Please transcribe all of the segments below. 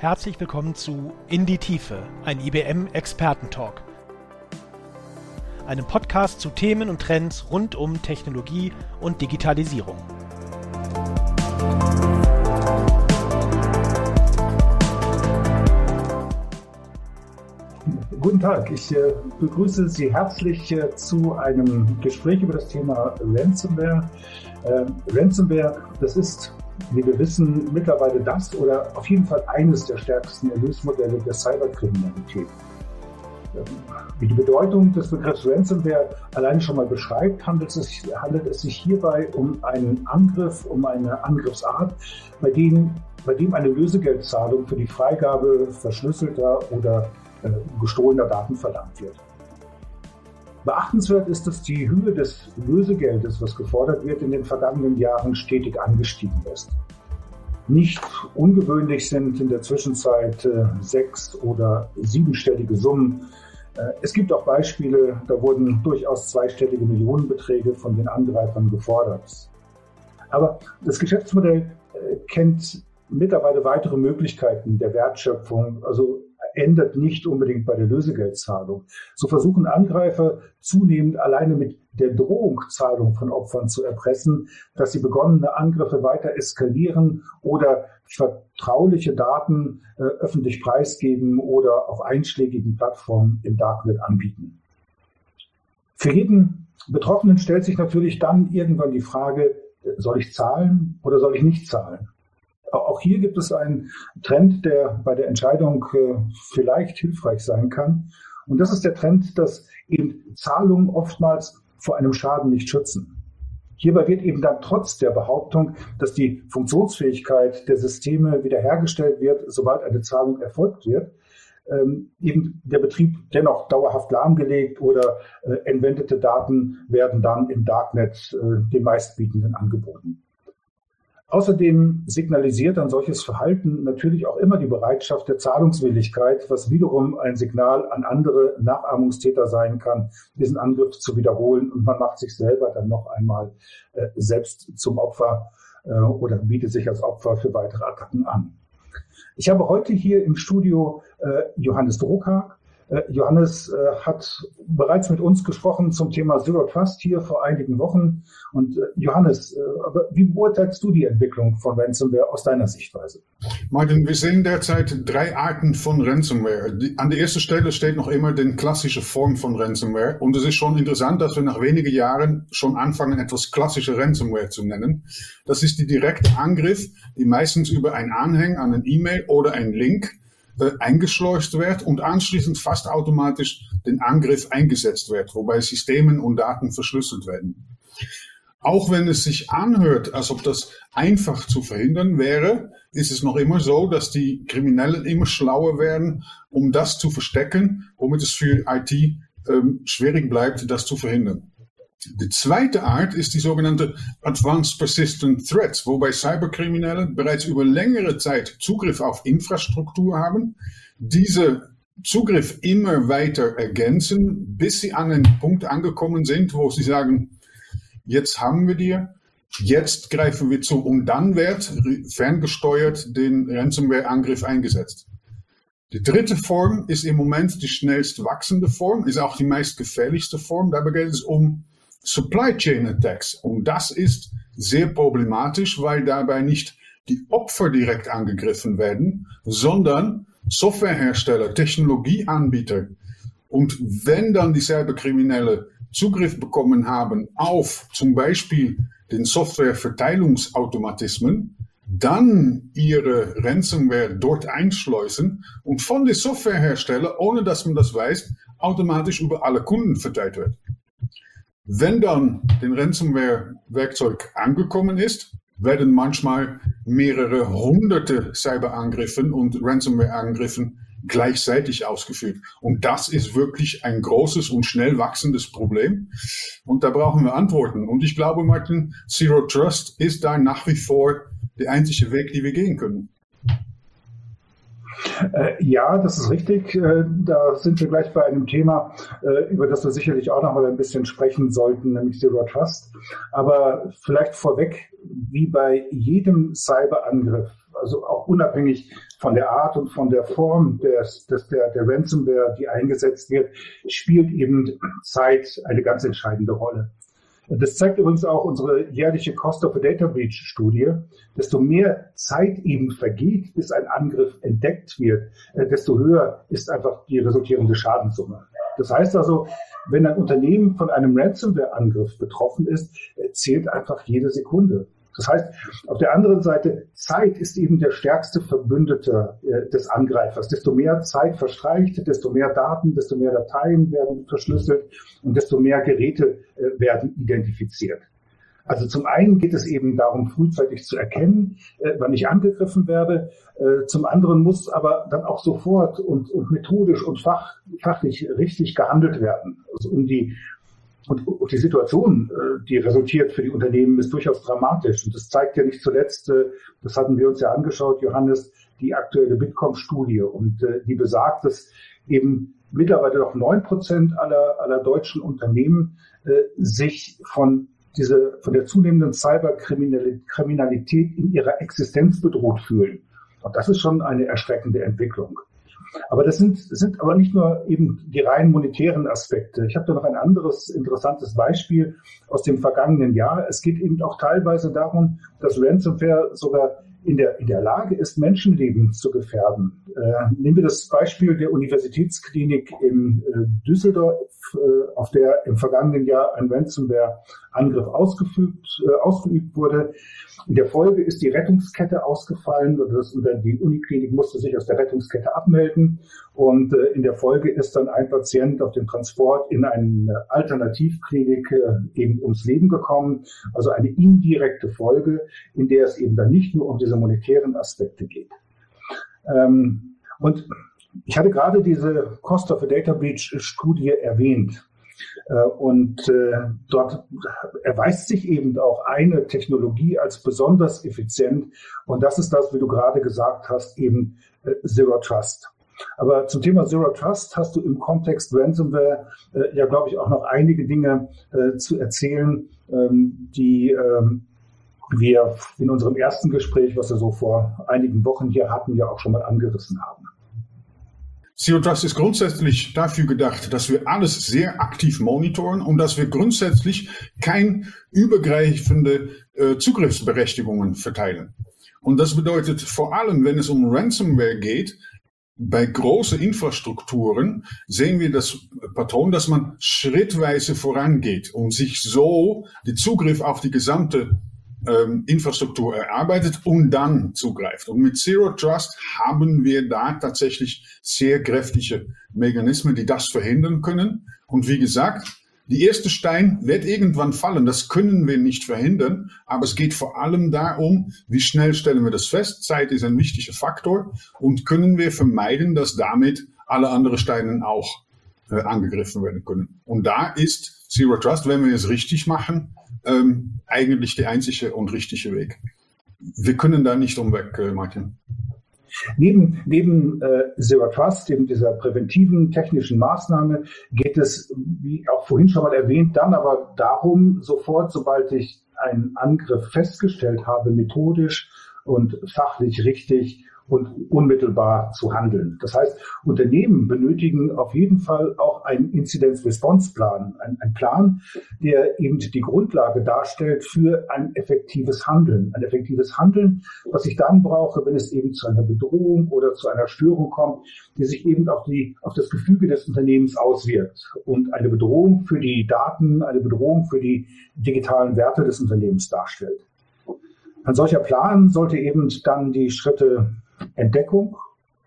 Herzlich willkommen zu In die Tiefe, ein IBM Expertentalk. Einem Podcast zu Themen und Trends rund um Technologie und Digitalisierung. Guten Tag, ich äh, begrüße Sie herzlich äh, zu einem Gespräch über das Thema Ransomware. Äh, Ransomware, das ist, wie wir wissen, mittlerweile das oder auf jeden Fall eines der stärksten Erlösmodelle der Cyberkriminalität. Wie die Bedeutung des Begriffs Ransomware alleine schon mal beschreibt, handelt es, sich, handelt es sich hierbei um einen Angriff, um eine Angriffsart, bei dem, bei dem eine Lösegeldzahlung für die Freigabe verschlüsselter oder äh, gestohlener Daten verlangt wird. Beachtenswert ist, dass die Höhe des Lösegeldes, was gefordert wird, in den vergangenen Jahren stetig angestiegen ist. Nicht ungewöhnlich sind in der Zwischenzeit äh, sechs- oder siebenstellige Summen. Äh, es gibt auch Beispiele, da wurden durchaus zweistellige Millionenbeträge von den Angreifern gefordert. Aber das Geschäftsmodell äh, kennt mittlerweile weitere Möglichkeiten der Wertschöpfung, also ändert nicht unbedingt bei der Lösegeldzahlung. So versuchen Angreifer zunehmend alleine mit der Drohung, Zahlung von Opfern zu erpressen, dass sie begonnene Angriffe weiter eskalieren oder vertrauliche Daten äh, öffentlich preisgeben oder auf einschlägigen Plattformen im Darknet anbieten. Für jeden Betroffenen stellt sich natürlich dann irgendwann die Frage, soll ich zahlen oder soll ich nicht zahlen? Auch hier gibt es einen Trend, der bei der Entscheidung äh, vielleicht hilfreich sein kann. Und das ist der Trend, dass eben Zahlungen oftmals vor einem Schaden nicht schützen. Hierbei wird eben dann trotz der Behauptung, dass die Funktionsfähigkeit der Systeme wiederhergestellt wird, sobald eine Zahlung erfolgt wird, ähm, eben der Betrieb dennoch dauerhaft lahmgelegt oder äh, entwendete Daten werden dann im Darknet äh, dem meistbietenden angeboten. Außerdem signalisiert ein solches Verhalten natürlich auch immer die Bereitschaft der Zahlungswilligkeit, was wiederum ein Signal an andere Nachahmungstäter sein kann, diesen Angriff zu wiederholen und man macht sich selber dann noch einmal äh, selbst zum Opfer äh, oder bietet sich als Opfer für weitere Attacken an. Ich habe heute hier im Studio äh, Johannes Drucker, Johannes äh, hat bereits mit uns gesprochen zum Thema Zero Trust hier vor einigen Wochen. Und äh, Johannes, wie beurteilst du die Entwicklung von Ransomware aus deiner Sichtweise? Martin, wir sehen derzeit drei Arten von Ransomware. An der ersten Stelle steht noch immer die klassische Form von Ransomware. Und es ist schon interessant, dass wir nach wenigen Jahren schon anfangen, etwas klassische Ransomware zu nennen. Das ist die direkte Angriff, die meistens über ein Anhang an ein E-Mail oder ein Link äh, eingeschleust wird und anschließend fast automatisch den Angriff eingesetzt wird, wobei Systemen und Daten verschlüsselt werden. Auch wenn es sich anhört, als ob das einfach zu verhindern wäre, ist es noch immer so, dass die Kriminellen immer schlauer werden, um das zu verstecken, womit es für IT ähm, schwierig bleibt, das zu verhindern. Die zweite Art ist die sogenannte Advanced Persistent Threats, wobei Cyberkriminelle bereits über längere Zeit Zugriff auf Infrastruktur haben, diese Zugriff immer weiter ergänzen, bis sie an einen Punkt angekommen sind, wo sie sagen, jetzt haben wir dir, jetzt greifen wir zu und dann wird ferngesteuert den Ransomware-Angriff eingesetzt. Die dritte Form ist im Moment die schnellst wachsende Form, ist auch die meist gefährlichste Form. Dabei geht es um Supply Chain Attacks. Und das ist sehr problematisch, weil dabei nicht die Opfer direkt angegriffen werden, sondern Softwarehersteller, Technologieanbieter. Und wenn dann die Cyberkriminelle Zugriff bekommen haben auf zum Beispiel den Softwareverteilungsautomatismen, dann ihre Ransomware dort einschleusen und von den Softwarehersteller, ohne dass man das weiß, automatisch über alle Kunden verteilt wird. Wenn dann den Ransomware-Werkzeug angekommen ist, werden manchmal mehrere hunderte Cyberangriffen und Ransomware-Angriffen gleichzeitig ausgeführt. Und das ist wirklich ein großes und schnell wachsendes Problem. Und da brauchen wir Antworten. Und ich glaube, Martin, Zero Trust ist da nach wie vor der einzige Weg, den wir gehen können. Äh, ja, das ist richtig. Äh, da sind wir gleich bei einem Thema, äh, über das wir sicherlich auch noch mal ein bisschen sprechen sollten, nämlich Zero Trust. Aber vielleicht vorweg, wie bei jedem Cyberangriff, also auch unabhängig von der Art und von der Form des, des, der, der Ransomware, die eingesetzt wird, spielt eben Zeit eine ganz entscheidende Rolle. Das zeigt übrigens auch unsere jährliche Cost of a Data Breach Studie. Desto mehr Zeit eben vergeht, bis ein Angriff entdeckt wird, äh, desto höher ist einfach die resultierende Schadenssumme. Das heißt also, wenn ein Unternehmen von einem Ransomware-Angriff betroffen ist, äh, zählt einfach jede Sekunde. Das heißt, auf der anderen Seite, Zeit ist eben der stärkste Verbündete äh, des Angreifers. Desto mehr Zeit verstreicht, desto mehr Daten, desto mehr Dateien werden verschlüsselt und desto mehr Geräte äh, werden identifiziert. Also zum einen geht es eben darum, frühzeitig zu erkennen, äh, wann ich angegriffen werde. Äh, zum anderen muss aber dann auch sofort und, und methodisch und fach, fachlich richtig gehandelt werden, also um die und, die Situation, äh, die resultiert für die Unternehmen, ist durchaus dramatisch. Und das zeigt ja nicht zuletzt, äh, das hatten wir uns ja angeschaut, Johannes, die aktuelle Bitkom-Studie. Und äh, die besagt, dass eben mittlerweile noch neun Prozent aller, aller deutschen Unternehmen sich von diese, von der zunehmenden Cyberkriminalität in ihrer Existenz bedroht fühlen. Und das ist schon eine erschreckende Entwicklung. Aber das sind, sind aber nicht nur eben die rein monetären Aspekte. Ich habe da noch ein anderes interessantes Beispiel aus dem vergangenen Jahr. Es geht eben auch teilweise darum, dass Ransomware sogar in der, in der Lage ist, Menschenleben zu gefährden. Äh, nehmen wir das Beispiel der Universitätsklinik in äh, Düsseldorf, äh, auf der im vergangenen Jahr ein Ransomware-Angriff ausgefügt, äh, ausgeübt wurde. In der Folge ist die Rettungskette ausgefallen und, das, und die Uniklinik musste sich aus der Rettungskette abmelden. Und äh, in der Folge ist dann ein Patient auf dem Transport in eine Alternativklinik äh, eben ums Leben gekommen. Also eine indirekte Folge, in der es eben dann nicht nur um diese monetären Aspekte geht. Ähm, und ich hatte gerade diese Cost of a Data Breach Studie erwähnt. Äh, und äh, dort erweist sich eben auch eine Technologie als besonders effizient. Und das ist das, wie du gerade gesagt hast, eben äh, Zero Trust. Aber zum Thema Zero Trust hast du im Kontext Ransomware ja, glaube ich, auch noch einige Dinge zu erzählen, ähm, die ähm, wir in unserem ersten Gespräch, was wir so vor einigen Wochen hier hatten, ja auch schon mal angerissen haben. Zero Trust ist grundsätzlich dafür gedacht, dass wir alles sehr aktiv monitoren und dass wir grundsätzlich kein übergreifende äh, Zugriffsberechtigungen verteilen. Und das bedeutet vor allem, wenn es um Ransomware geht, bei großen Infrastrukturen sehen wir das Patron, dass man schrittweise vorangeht und sich so die Zugriff auf die gesamte ähm, Infrastruktur erarbeitet und dann zugreift. Und mit Zero Trust haben wir da tatsächlich sehr kräftige Mechanismen, die das verhindern können. Und wie gesagt, die erste Stein wird irgendwann fallen. Das können wir nicht verhindern. Aber es geht vor allem darum, wie schnell stellen wir das fest. Zeit ist ein wichtiger Faktor. Und können wir vermeiden, dass damit alle anderen Steine auch äh, angegriffen werden können. Und da ist Zero Trust, wenn wir es richtig machen, ähm, eigentlich der einzige und richtige Weg. Wir können da nicht umweg, äh, Martin. Neben, neben äh, Zero Trust, eben dieser präventiven technischen Maßnahme, geht es, wie auch vorhin schon mal erwähnt, dann aber darum, sofort, sobald ich einen Angriff festgestellt habe, methodisch und fachlich richtig und unmittelbar zu handeln. Das heißt, Unternehmen benötigen auf jeden Fall auch einen Incidence-Response-Plan, ein, ein Plan, der eben die Grundlage darstellt für ein effektives Handeln. Ein effektives Handeln, was ich dann brauche, wenn es eben zu einer Bedrohung oder zu einer Störung kommt, die sich eben auf, die, auf das Gefüge des Unternehmens auswirkt und eine Bedrohung für die Daten, eine Bedrohung für die digitalen Werte des Unternehmens darstellt. Ein solcher Plan sollte eben dann die Schritte Entdeckung.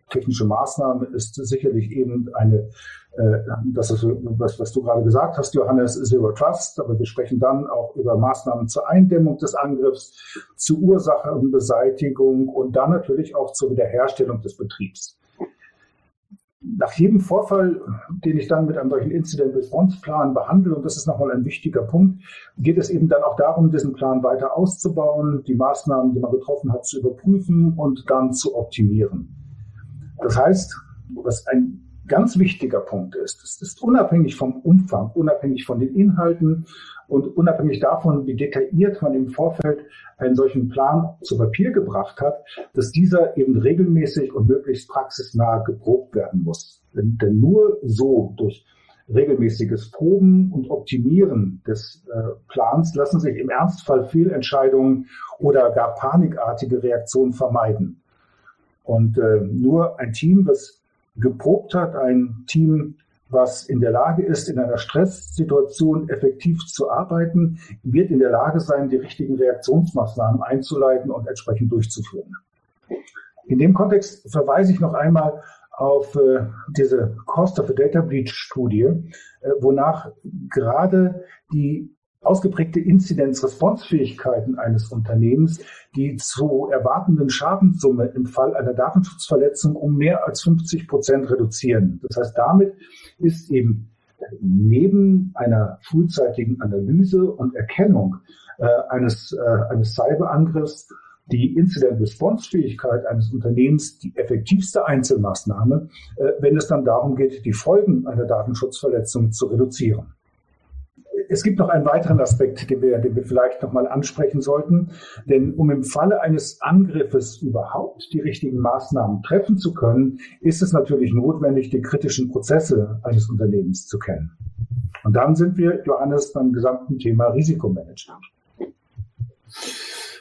Technische Maßnahme ist sicherlich eben eine, äh, das ist was, was du gerade gesagt hast, Johannes, Zero Trust, aber wir sprechen dann auch über Maßnahmen zur Eindämmung des Angriffs, zur Ursachenbeseitigung und dann natürlich auch zur Wiederherstellung des Betriebs nach jedem Vorfall, den ich dann mit einem solchen Incident-Response-Plan behandle, und das ist nochmal ein wichtiger Punkt, geht es eben dann auch darum, diesen Plan weiter auszubauen, die Maßnahmen, die man getroffen hat, zu überprüfen und dann zu optimieren. Das heißt, was ein ganz wichtiger Punkt ist, es ist unabhängig vom Umfang, unabhängig von den Inhalten und unabhängig davon, wie detailliert man im Vorfeld einen solchen Plan zu Papier gebracht hat, dass dieser eben regelmäßig und möglichst praxisnah geprobt werden muss. Denn, denn nur so durch regelmäßiges Proben und Optimieren des äh, Plans lassen sich im Ernstfall Fehlentscheidungen oder gar panikartige Reaktionen vermeiden. Und äh, nur ein Team, das geprobt hat, ein Team, was in der Lage ist, in einer Stresssituation effektiv zu arbeiten, wird in der Lage sein, die richtigen Reaktionsmaßnahmen einzuleiten und entsprechend durchzuführen. In dem Kontext verweise ich noch einmal auf äh, diese Cost of a Data Breach Studie, äh, wonach gerade die ausgeprägte Inzidenz-Responsfähigkeiten eines Unternehmens die zu erwartenden Schadenssumme im Fall einer Datenschutzverletzung um mehr als 50 Prozent reduzieren. Das heißt, damit ist eben neben einer frühzeitigen Analyse und Erkennung äh, eines, äh, eines Cyberangriffs die Incident-Response-Fähigkeit eines Unternehmens die effektivste Einzelmaßnahme, äh, wenn es dann darum geht, die Folgen einer Datenschutzverletzung zu reduzieren. Es gibt noch einen weiteren Aspekt, den wir, den wir vielleicht noch mal ansprechen sollten. Denn um im Falle eines Angriffes überhaupt die richtigen Maßnahmen treffen zu können, ist es natürlich notwendig, die kritischen Prozesse eines Unternehmens zu kennen. Und dann sind wir, Johannes, beim gesamten Thema Risikomanagement.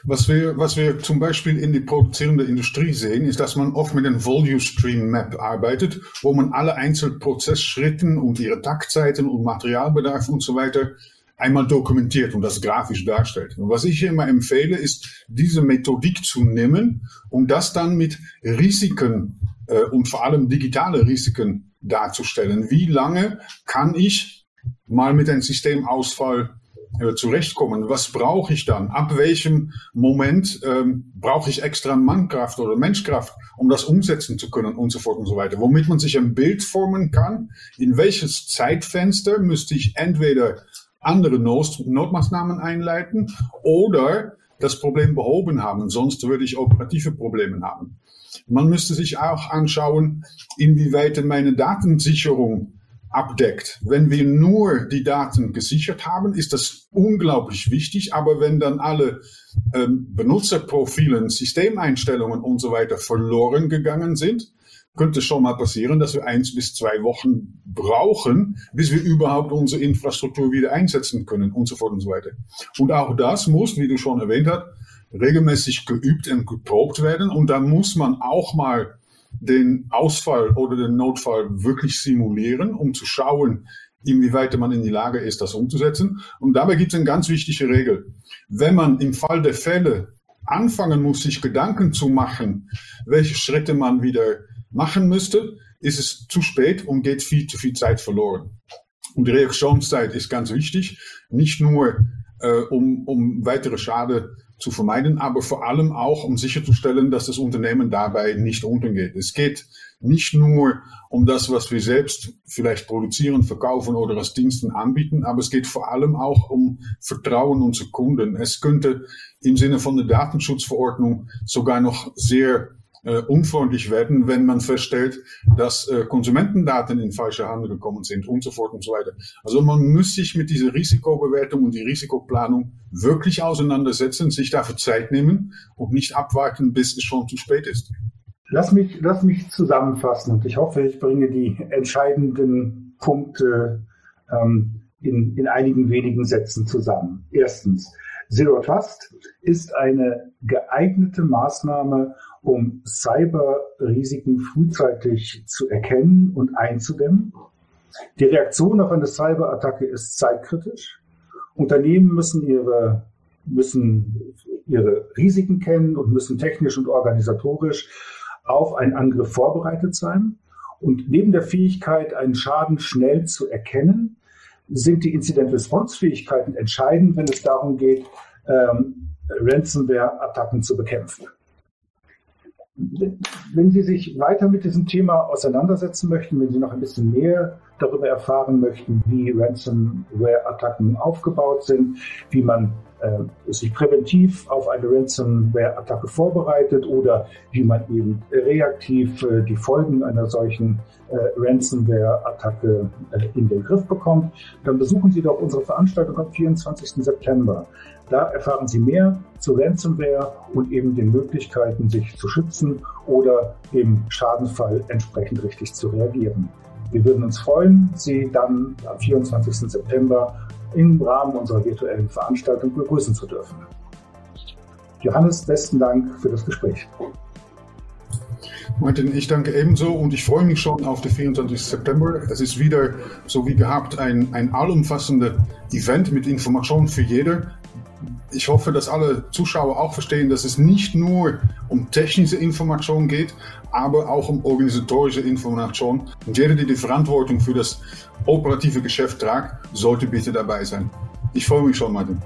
Was wir, was wir zum Beispiel in die produzierende Industrie sehen, ist, dass man oft mit einem Volume Stream Map arbeitet, wo man alle einzelnen Prozessschritten und ihre Taktzeiten und Materialbedarf und so weiter einmal dokumentiert und das grafisch darstellt. Und was ich immer empfehle, ist, diese Methodik zu nehmen und das dann mit Risiken äh, und vor allem digitale Risiken darzustellen. Wie lange kann ich mal mit einem Systemausfall äh, zurechtkommen. Was brauche ich dann? Ab welchem Moment ähm, brauche ich extra Mannkraft oder Menschkraft, um das umsetzen zu können und so fort und so weiter. Womit man sich ein Bild formen kann, in welches Zeitfenster müsste ich entweder andere Not Notmaßnahmen einleiten oder das Problem behoben haben, sonst würde ich operative Probleme haben. Man müsste sich auch anschauen, inwieweit meine Datensicherung abdeckt. Wenn wir nur die Daten gesichert haben, ist das unglaublich wichtig. Aber wenn dann alle ähm, Benutzerprofilen, Systemeinstellungen und so weiter verloren gegangen sind, könnte es schon mal passieren, dass wir eins bis zwei Wochen brauchen, bis wir überhaupt unsere Infrastruktur wieder einsetzen können und so fort und so weiter. Und auch das muss, wie du schon erwähnt hast, regelmäßig geübt und geprobt werden. Und da muss man auch mal den Ausfall oder den Notfall wirklich simulieren, um zu schauen, inwieweit man in die Lage ist, das umzusetzen. Und dabei gibt es eine ganz wichtige Regel. Wenn man im Fall der Fälle anfangen muss, sich Gedanken zu machen, welche Schritte man wieder machen müsste, ist es zu spät und geht viel zu viel Zeit verloren. Und die Reaktionszeit ist ganz wichtig, nicht nur äh, um, um weitere Schade zu vermeiden, aber vor allem auch, um sicherzustellen, dass das Unternehmen dabei nicht untergeht. Es geht nicht nur um das, was wir selbst vielleicht produzieren, verkaufen oder als Diensten anbieten, aber es geht vor allem auch um Vertrauen unserer Kunden. Es könnte im Sinne von der Datenschutzverordnung sogar noch sehr äh, unfreundlich werden, wenn man feststellt, dass äh, Konsumentendaten in falsche Hand gekommen sind und so fort und so weiter. Also man muss sich mit dieser Risikobewertung und die Risikoplanung wirklich auseinandersetzen, sich dafür Zeit nehmen und nicht abwarten, bis es schon zu spät ist. Lass mich, lass mich zusammenfassen und ich hoffe, ich bringe die entscheidenden Punkte ähm, in, in einigen wenigen Sätzen zusammen. Erstens, Zero Trust ist eine geeignete Maßnahme, um Cyber-Risiken frühzeitig zu erkennen und einzudämmen. Die Reaktion auf eine Cyber-Attacke ist zeitkritisch. Unternehmen müssen ihre, müssen ihre Risiken kennen und müssen technisch und organisatorisch auf einen Angriff vorbereitet sein. Und neben der Fähigkeit, einen Schaden schnell zu erkennen, sind die Incident-Response-Fähigkeiten entscheidend, wenn es darum geht, ähm, Ransomware-Attacken zu bekämpfen wenn Sie sich weiter mit diesem Thema auseinandersetzen möchten, wenn Sie noch ein bisschen mehr darüber erfahren möchten, wie Ransomware-Attacken aufgebaut sind, wie man sich präventiv auf eine Ransomware-Attacke vorbereitet oder wie man eben reaktiv äh, die Folgen einer solchen äh, Ransomware-Attacke äh, in den Griff bekommt, dann besuchen Sie doch unsere Veranstaltung am 24. September. Da erfahren Sie mehr zu Ransomware und eben den Möglichkeiten, sich zu schützen oder im Schadenfall entsprechend richtig zu reagieren. Wir würden uns freuen, Sie dann am 24. September im Rahmen unserer virtuellen Veranstaltung begrüßen zu dürfen. Johannes, besten Dank für das Gespräch. Martin, ich danke ebenso und ich freue mich schon auf den 24. September. Es ist wieder, so wie gehabt, ein, ein allumfassender Event mit Informationen für jeder. Ich hoffe, dass alle Zuschauer auch verstehen, dass es nicht nur um technische Informationen geht, aber auch um organisatorische Informationen. Und jeder, der die Verantwortung für das operative Geschäft tragt, sollte bitte dabei sein. Ich freue mich schon, Martin.